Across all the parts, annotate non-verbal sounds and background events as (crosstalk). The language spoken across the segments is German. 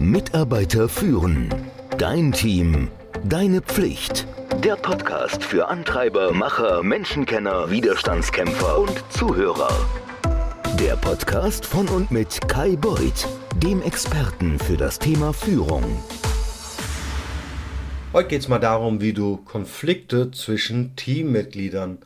Mitarbeiter führen. Dein Team. Deine Pflicht. Der Podcast für Antreiber, Macher, Menschenkenner, Widerstandskämpfer und Zuhörer. Der Podcast von und mit Kai Beuth, dem Experten für das Thema Führung. Heute geht es mal darum, wie du Konflikte zwischen Teammitgliedern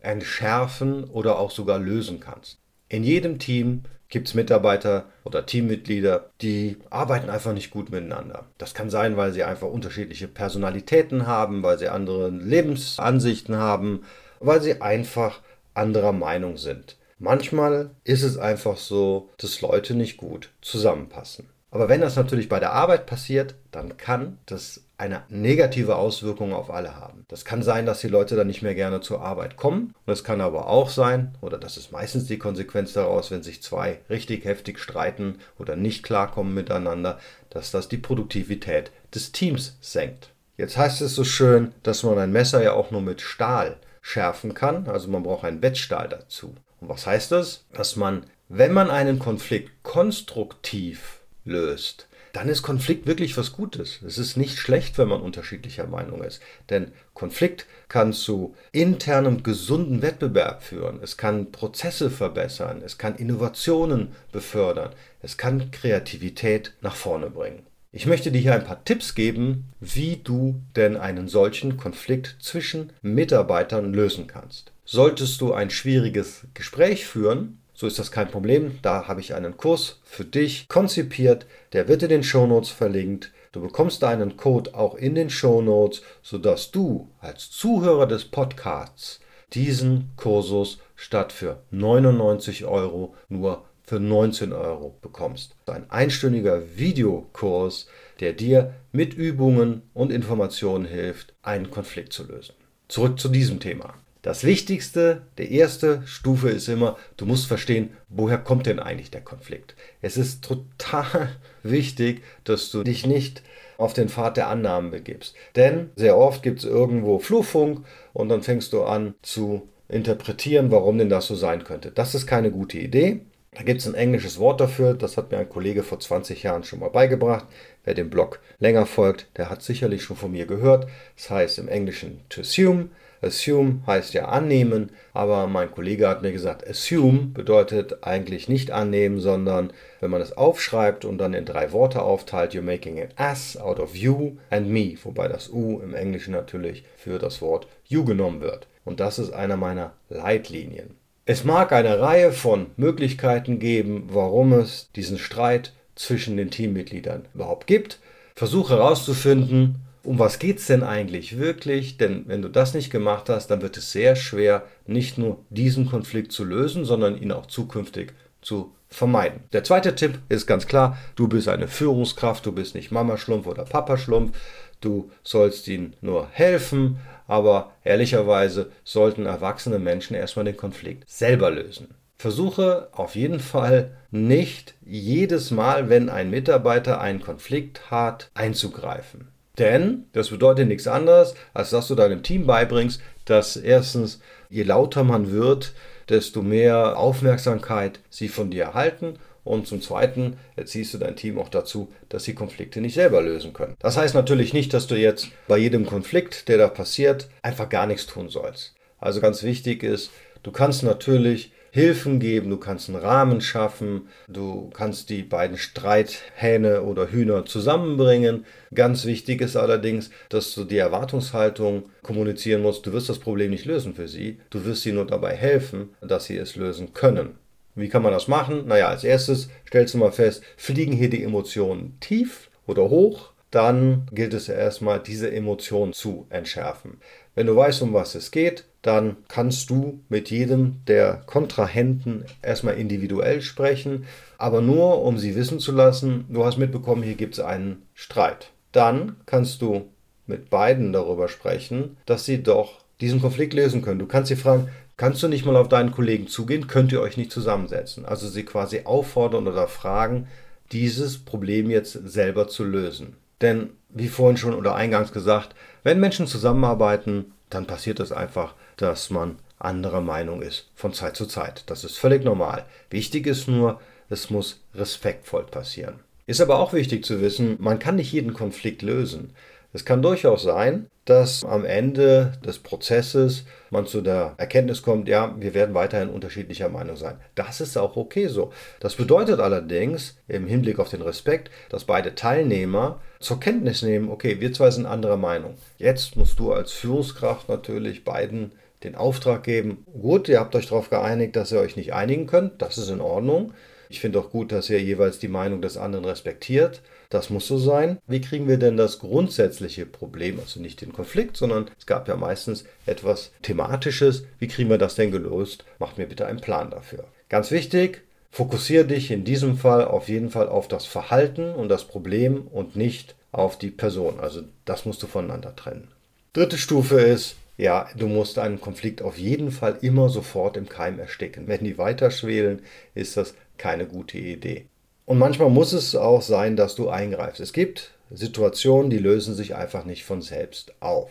entschärfen oder auch sogar lösen kannst. In jedem Team gibt es Mitarbeiter oder Teammitglieder, die arbeiten einfach nicht gut miteinander. Das kann sein, weil sie einfach unterschiedliche Personalitäten haben, weil sie andere Lebensansichten haben, weil sie einfach anderer Meinung sind. Manchmal ist es einfach so, dass Leute nicht gut zusammenpassen. Aber wenn das natürlich bei der Arbeit passiert, dann kann das eine negative Auswirkung auf alle haben. Das kann sein, dass die Leute dann nicht mehr gerne zur Arbeit kommen. Und es kann aber auch sein, oder das ist meistens die Konsequenz daraus, wenn sich zwei richtig heftig streiten oder nicht klarkommen miteinander, dass das die Produktivität des Teams senkt. Jetzt heißt es so schön, dass man ein Messer ja auch nur mit Stahl schärfen kann. Also man braucht einen Wettstahl dazu. Und was heißt das? Dass man, wenn man einen Konflikt konstruktiv löst, dann ist Konflikt wirklich was Gutes. Es ist nicht schlecht, wenn man unterschiedlicher Meinung ist. Denn Konflikt kann zu internem gesunden Wettbewerb führen. Es kann Prozesse verbessern. Es kann Innovationen befördern. Es kann Kreativität nach vorne bringen. Ich möchte dir hier ein paar Tipps geben, wie du denn einen solchen Konflikt zwischen Mitarbeitern lösen kannst. Solltest du ein schwieriges Gespräch führen, so ist das kein Problem. Da habe ich einen Kurs für dich konzipiert. Der wird in den Shownotes verlinkt. Du bekommst deinen Code auch in den Shownotes, sodass du als Zuhörer des Podcasts diesen Kursus statt für 99 Euro nur für 19 Euro bekommst. Ein einstündiger Videokurs, der dir mit Übungen und Informationen hilft, einen Konflikt zu lösen. Zurück zu diesem Thema. Das Wichtigste, der erste Stufe ist immer, du musst verstehen, woher kommt denn eigentlich der Konflikt. Es ist total (laughs) wichtig, dass du dich nicht auf den Pfad der Annahmen begibst. Denn sehr oft gibt es irgendwo Flurfunk und dann fängst du an zu interpretieren, warum denn das so sein könnte. Das ist keine gute Idee. Da gibt es ein englisches Wort dafür, das hat mir ein Kollege vor 20 Jahren schon mal beigebracht. Wer dem Blog länger folgt, der hat sicherlich schon von mir gehört. Das heißt im Englischen to assume, Assume heißt ja annehmen, aber mein Kollege hat mir gesagt, assume bedeutet eigentlich nicht annehmen, sondern wenn man es aufschreibt und dann in drei Worte aufteilt, you're making an ass out of you and me, wobei das U im Englischen natürlich für das Wort you genommen wird. Und das ist einer meiner Leitlinien. Es mag eine Reihe von Möglichkeiten geben, warum es diesen Streit zwischen den Teammitgliedern überhaupt gibt. Versuche herauszufinden, um was geht es denn eigentlich wirklich? Denn wenn du das nicht gemacht hast, dann wird es sehr schwer, nicht nur diesen Konflikt zu lösen, sondern ihn auch zukünftig zu vermeiden. Der zweite Tipp ist ganz klar, du bist eine Führungskraft, du bist nicht Mama Schlumpf oder Papa Schlumpf, du sollst ihnen nur helfen, aber ehrlicherweise sollten erwachsene Menschen erstmal den Konflikt selber lösen. Versuche auf jeden Fall nicht jedes Mal, wenn ein Mitarbeiter einen Konflikt hat, einzugreifen. Denn das bedeutet nichts anderes, als dass du deinem Team beibringst, dass erstens, je lauter man wird, desto mehr Aufmerksamkeit sie von dir erhalten und zum Zweiten erziehst du dein Team auch dazu, dass sie Konflikte nicht selber lösen können. Das heißt natürlich nicht, dass du jetzt bei jedem Konflikt, der da passiert, einfach gar nichts tun sollst. Also ganz wichtig ist, du kannst natürlich Hilfen geben, du kannst einen Rahmen schaffen, du kannst die beiden Streithähne oder Hühner zusammenbringen. Ganz wichtig ist allerdings, dass du die Erwartungshaltung kommunizieren musst, du wirst das Problem nicht lösen für sie, du wirst sie nur dabei helfen, dass sie es lösen können. Wie kann man das machen? Naja, als erstes stellst du mal fest, fliegen hier die Emotionen tief oder hoch? Dann gilt es erstmal, diese Emotionen zu entschärfen. Wenn du weißt, um was es geht, dann kannst du mit jedem der Kontrahenten erstmal individuell sprechen, aber nur um sie wissen zu lassen, du hast mitbekommen, hier gibt es einen Streit. Dann kannst du mit beiden darüber sprechen, dass sie doch diesen Konflikt lösen können. Du kannst sie fragen, kannst du nicht mal auf deinen Kollegen zugehen, könnt ihr euch nicht zusammensetzen? Also sie quasi auffordern oder fragen, dieses Problem jetzt selber zu lösen. Denn, wie vorhin schon oder eingangs gesagt, wenn Menschen zusammenarbeiten, dann passiert es einfach, dass man anderer Meinung ist von Zeit zu Zeit. Das ist völlig normal. Wichtig ist nur, es muss respektvoll passieren. Ist aber auch wichtig zu wissen, man kann nicht jeden Konflikt lösen. Es kann durchaus sein, dass am Ende des Prozesses man zu der Erkenntnis kommt, ja, wir werden weiterhin unterschiedlicher Meinung sein. Das ist auch okay so. Das bedeutet allerdings im Hinblick auf den Respekt, dass beide Teilnehmer zur Kenntnis nehmen, okay, wir zwei sind anderer Meinung. Jetzt musst du als Führungskraft natürlich beiden den Auftrag geben, gut, ihr habt euch darauf geeinigt, dass ihr euch nicht einigen könnt, das ist in Ordnung. Ich finde auch gut, dass ihr jeweils die Meinung des anderen respektiert. Das muss so sein. Wie kriegen wir denn das grundsätzliche Problem, also nicht den Konflikt, sondern es gab ja meistens etwas Thematisches. Wie kriegen wir das denn gelöst? Macht mir bitte einen Plan dafür. Ganz wichtig, fokussiere dich in diesem Fall auf jeden Fall auf das Verhalten und das Problem und nicht auf die Person. Also das musst du voneinander trennen. Dritte Stufe ist, ja, du musst einen Konflikt auf jeden Fall immer sofort im Keim ersticken. Wenn die weiter schwelen, ist das keine gute Idee. Und manchmal muss es auch sein, dass du eingreifst. Es gibt Situationen, die lösen sich einfach nicht von selbst auf.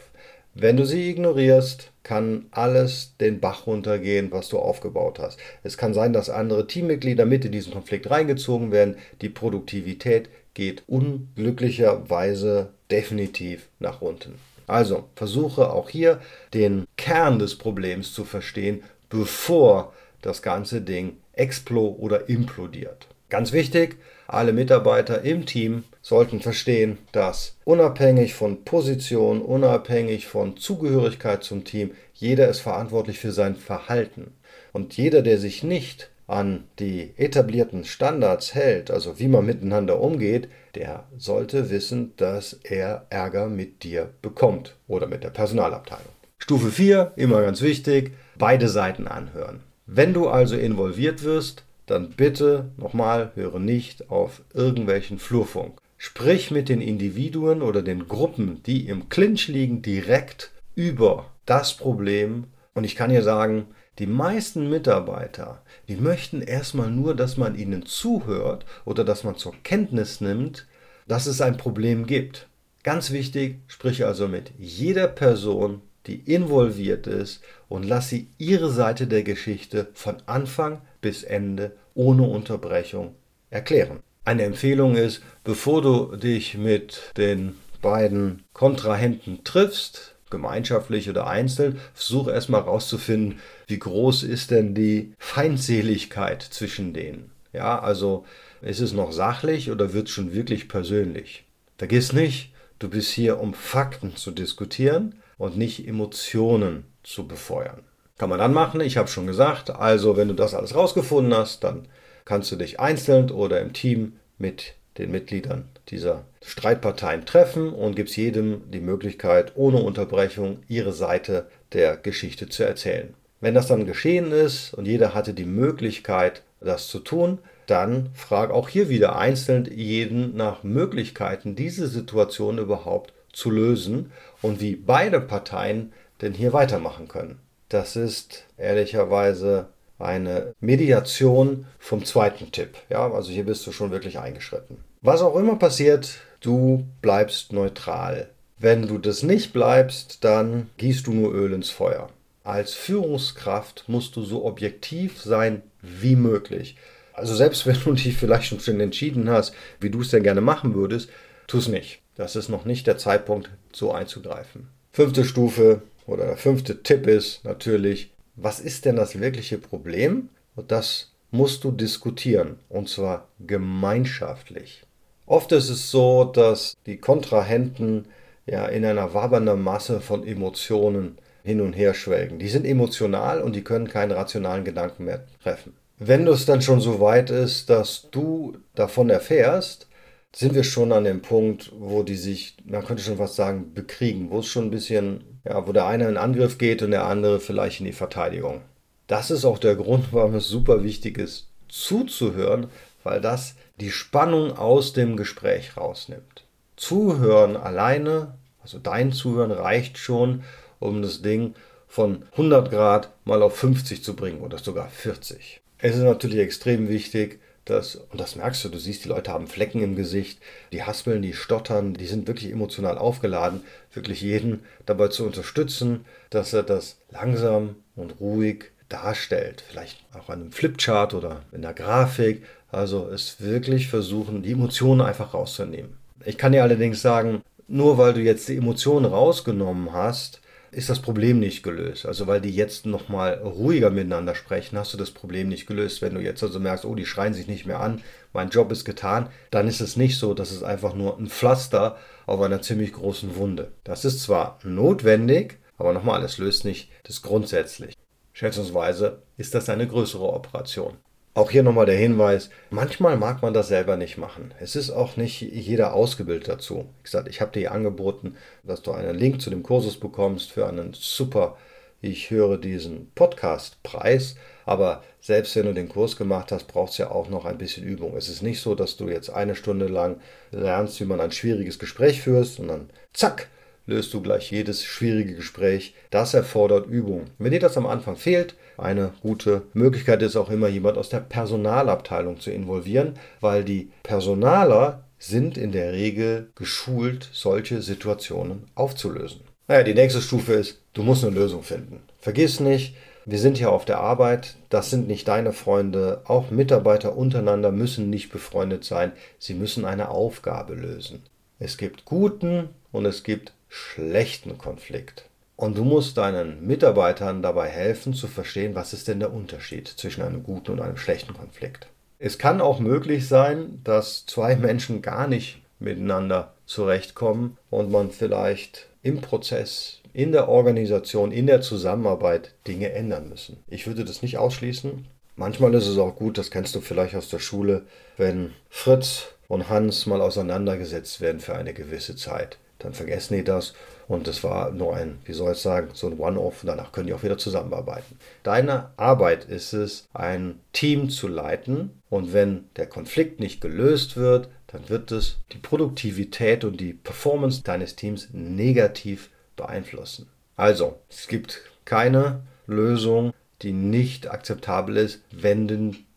Wenn du sie ignorierst, kann alles den Bach runtergehen, was du aufgebaut hast. Es kann sein, dass andere Teammitglieder mit in diesen Konflikt reingezogen werden. Die Produktivität geht unglücklicherweise definitiv nach unten. Also versuche auch hier den Kern des Problems zu verstehen, bevor das ganze Ding explo oder implodiert. Ganz wichtig, alle Mitarbeiter im Team sollten verstehen, dass unabhängig von Position, unabhängig von Zugehörigkeit zum Team, jeder ist verantwortlich für sein Verhalten. Und jeder, der sich nicht an die etablierten Standards hält, also wie man miteinander umgeht, der sollte wissen, dass er Ärger mit dir bekommt oder mit der Personalabteilung. Stufe 4, immer ganz wichtig, beide Seiten anhören. Wenn du also involviert wirst, dann bitte nochmal höre nicht auf irgendwelchen Flurfunk. Sprich mit den Individuen oder den Gruppen, die im Clinch liegen, direkt über das Problem. Und ich kann dir sagen, die meisten Mitarbeiter, die möchten erstmal nur, dass man ihnen zuhört oder dass man zur Kenntnis nimmt, dass es ein Problem gibt. Ganz wichtig, sprich also mit jeder Person, die involviert ist und lass sie ihre Seite der Geschichte von Anfang bis Ende ohne Unterbrechung erklären. Eine Empfehlung ist, bevor du dich mit den beiden Kontrahenten triffst, gemeinschaftlich oder einzeln, versuch erstmal herauszufinden, wie groß ist denn die Feindseligkeit zwischen denen. Ja, also ist es noch sachlich oder wird es schon wirklich persönlich? Vergiss nicht, du bist hier, um Fakten zu diskutieren und nicht Emotionen zu befeuern. Kann man dann machen, ich habe schon gesagt, also wenn du das alles rausgefunden hast, dann kannst du dich einzeln oder im Team mit den Mitgliedern dieser Streitparteien treffen und gibst jedem die Möglichkeit, ohne Unterbrechung ihre Seite der Geschichte zu erzählen. Wenn das dann geschehen ist und jeder hatte die Möglichkeit, das zu tun, dann frag auch hier wieder einzeln jeden nach Möglichkeiten, diese Situation überhaupt zu lösen und wie beide Parteien denn hier weitermachen können. Das ist ehrlicherweise eine Mediation vom zweiten Tipp. Ja, also hier bist du schon wirklich eingeschritten. Was auch immer passiert, du bleibst neutral. Wenn du das nicht bleibst, dann gießt du nur Öl ins Feuer. Als Führungskraft musst du so objektiv sein wie möglich. Also selbst (laughs) wenn du dich vielleicht schon entschieden hast, wie du es denn gerne machen würdest, tu es nicht. Das ist noch nicht der Zeitpunkt, so einzugreifen. Fünfte Stufe, oder der fünfte Tipp ist natürlich, was ist denn das wirkliche Problem? Und das musst du diskutieren und zwar gemeinschaftlich. Oft ist es so, dass die Kontrahenten ja in einer wabernden Masse von Emotionen hin und her schwelgen. Die sind emotional und die können keinen rationalen Gedanken mehr treffen. Wenn es dann schon so weit ist, dass du davon erfährst, sind wir schon an dem Punkt, wo die sich, man könnte schon fast sagen, bekriegen, wo es schon ein bisschen, ja, wo der eine in Angriff geht und der andere vielleicht in die Verteidigung. Das ist auch der Grund, (laughs) warum es super wichtig ist, zuzuhören, weil das die Spannung aus dem Gespräch rausnimmt. Zuhören alleine, also dein Zuhören reicht schon, um das Ding von 100 Grad mal auf 50 zu bringen oder sogar 40. Es ist natürlich extrem wichtig, das, und das merkst du, du siehst, die Leute haben Flecken im Gesicht, die haspeln, die stottern, die sind wirklich emotional aufgeladen, wirklich jeden dabei zu unterstützen, dass er das langsam und ruhig darstellt. Vielleicht auch an einem Flipchart oder in der Grafik, Also es wirklich versuchen, die Emotionen einfach rauszunehmen. Ich kann dir allerdings sagen, nur weil du jetzt die Emotionen rausgenommen hast, ist das Problem nicht gelöst. Also weil die jetzt nochmal ruhiger miteinander sprechen, hast du das Problem nicht gelöst. Wenn du jetzt also merkst, oh, die schreien sich nicht mehr an, mein Job ist getan, dann ist es nicht so, dass es einfach nur ein Pflaster auf einer ziemlich großen Wunde. Das ist zwar notwendig, aber nochmal, es löst nicht das grundsätzlich. Schätzungsweise ist das eine größere Operation. Auch hier nochmal der Hinweis, manchmal mag man das selber nicht machen. Es ist auch nicht jeder ausgebildet dazu. Wie gesagt, ich habe dir angeboten, dass du einen Link zu dem Kursus bekommst für einen super, ich höre diesen Podcast-Preis. Aber selbst wenn du den Kurs gemacht hast, braucht es ja auch noch ein bisschen Übung. Es ist nicht so, dass du jetzt eine Stunde lang lernst, wie man ein schwieriges Gespräch führst und dann zack, löst du gleich jedes schwierige Gespräch. Das erfordert Übung. Wenn dir das am Anfang fehlt, eine gute Möglichkeit ist auch immer, jemand aus der Personalabteilung zu involvieren, weil die Personaler sind in der Regel geschult, solche Situationen aufzulösen. Naja, die nächste Stufe ist, du musst eine Lösung finden. Vergiss nicht, wir sind hier auf der Arbeit, das sind nicht deine Freunde, auch Mitarbeiter untereinander müssen nicht befreundet sein, sie müssen eine Aufgabe lösen. Es gibt guten und es gibt schlechten Konflikt. Und du musst deinen Mitarbeitern dabei helfen zu verstehen, was ist denn der Unterschied zwischen einem guten und einem schlechten Konflikt. Es kann auch möglich sein, dass zwei Menschen gar nicht miteinander zurechtkommen und man vielleicht im Prozess, in der Organisation, in der Zusammenarbeit Dinge ändern müssen. Ich würde das nicht ausschließen. Manchmal ist es auch gut, das kennst du vielleicht aus der Schule, wenn Fritz und Hans mal auseinandergesetzt werden für eine gewisse Zeit dann vergessen die das und es war nur ein, wie soll ich sagen, so ein One-Off und danach können die auch wieder zusammenarbeiten. Deine Arbeit ist es, ein Team zu leiten und wenn der Konflikt nicht gelöst wird, dann wird es die Produktivität und die Performance deines Teams negativ beeinflussen. Also, es gibt keine Lösung, die nicht akzeptabel ist, wenn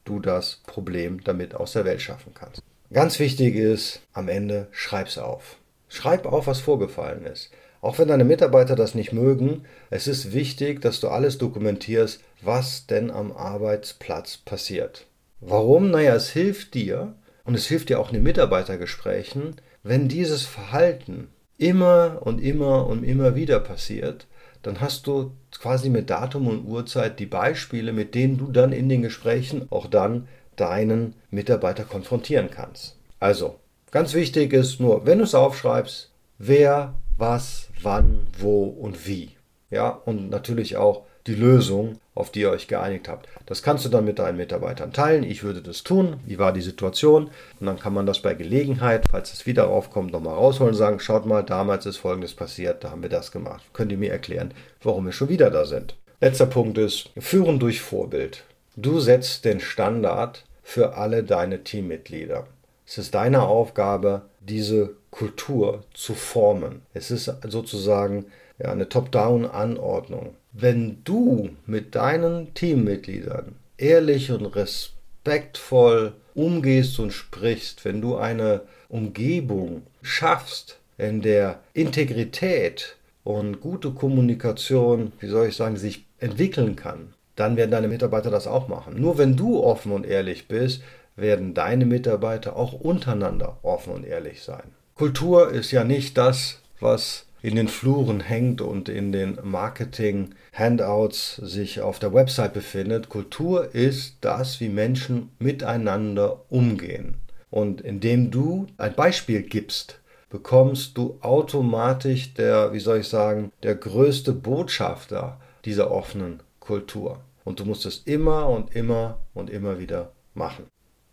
du das Problem damit aus der Welt schaffen kannst. Ganz wichtig ist, am Ende schreib's auf. Schreib auf, was vorgefallen ist. Auch wenn deine Mitarbeiter das nicht mögen, es ist wichtig, dass du alles dokumentierst, was denn am Arbeitsplatz passiert. Warum? Naja, es hilft dir und es hilft dir auch in den Mitarbeitergesprächen, wenn dieses Verhalten immer und immer und immer wieder passiert, dann hast du quasi mit Datum und Uhrzeit die Beispiele, mit denen du dann in den Gesprächen auch dann deinen Mitarbeiter konfrontieren kannst. Also, Ganz wichtig ist nur, wenn du es aufschreibst, wer, was, wann, wo und wie. Ja, und natürlich auch die Lösung, auf die ihr euch geeinigt habt. Das kannst du dann mit deinen Mitarbeitern teilen. Ich würde das tun. Wie war die Situation? Und dann kann man das bei Gelegenheit, falls es wieder aufkommt, nochmal rausholen und sagen, schaut mal, damals ist Folgendes passiert, da haben wir das gemacht. Könnt ihr mir erklären, warum wir schon wieder da sind? Letzter Punkt ist, führen durch Vorbild. Du setzt den Standard für alle deine Teammitglieder. Es ist deine Aufgabe, diese Kultur zu formen. Es ist sozusagen ja, eine Top-Down-Anordnung. Wenn du mit deinen Teammitgliedern ehrlich und respektvoll umgehst und sprichst, wenn du eine Umgebung schaffst, in der Integrität und gute Kommunikation, wie soll ich sagen, sich entwickeln kann, dann werden deine Mitarbeiter das auch machen. Nur wenn du offen und ehrlich bist, werden deine Mitarbeiter auch untereinander offen und ehrlich sein. Kultur ist ja nicht das, was in den Fluren hängt und in den Marketing-Handouts sich auf der Website befindet. Kultur ist das, wie Menschen miteinander umgehen. Und indem du ein Beispiel gibst, bekommst du automatisch der, wie soll ich sagen, der größte Botschafter dieser offenen Kultur. Und du musst es immer und immer und immer wieder machen.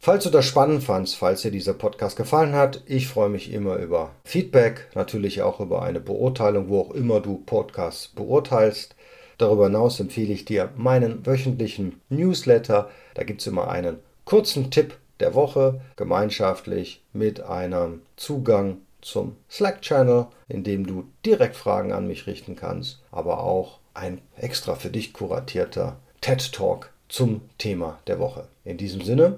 Falls du das spannend fandst, falls dir dieser Podcast gefallen hat, ich freue mich immer über Feedback, natürlich auch über eine Beurteilung, wo auch immer du Podcasts beurteilst. Darüber hinaus empfehle ich dir meinen wöchentlichen Newsletter. Da gibt es immer einen kurzen Tipp der Woche, gemeinschaftlich mit einem Zugang zum Slack-Channel, in dem du direkt Fragen an mich richten kannst, aber auch ein extra für dich kuratierter TED Talk zum Thema der Woche. In diesem Sinne,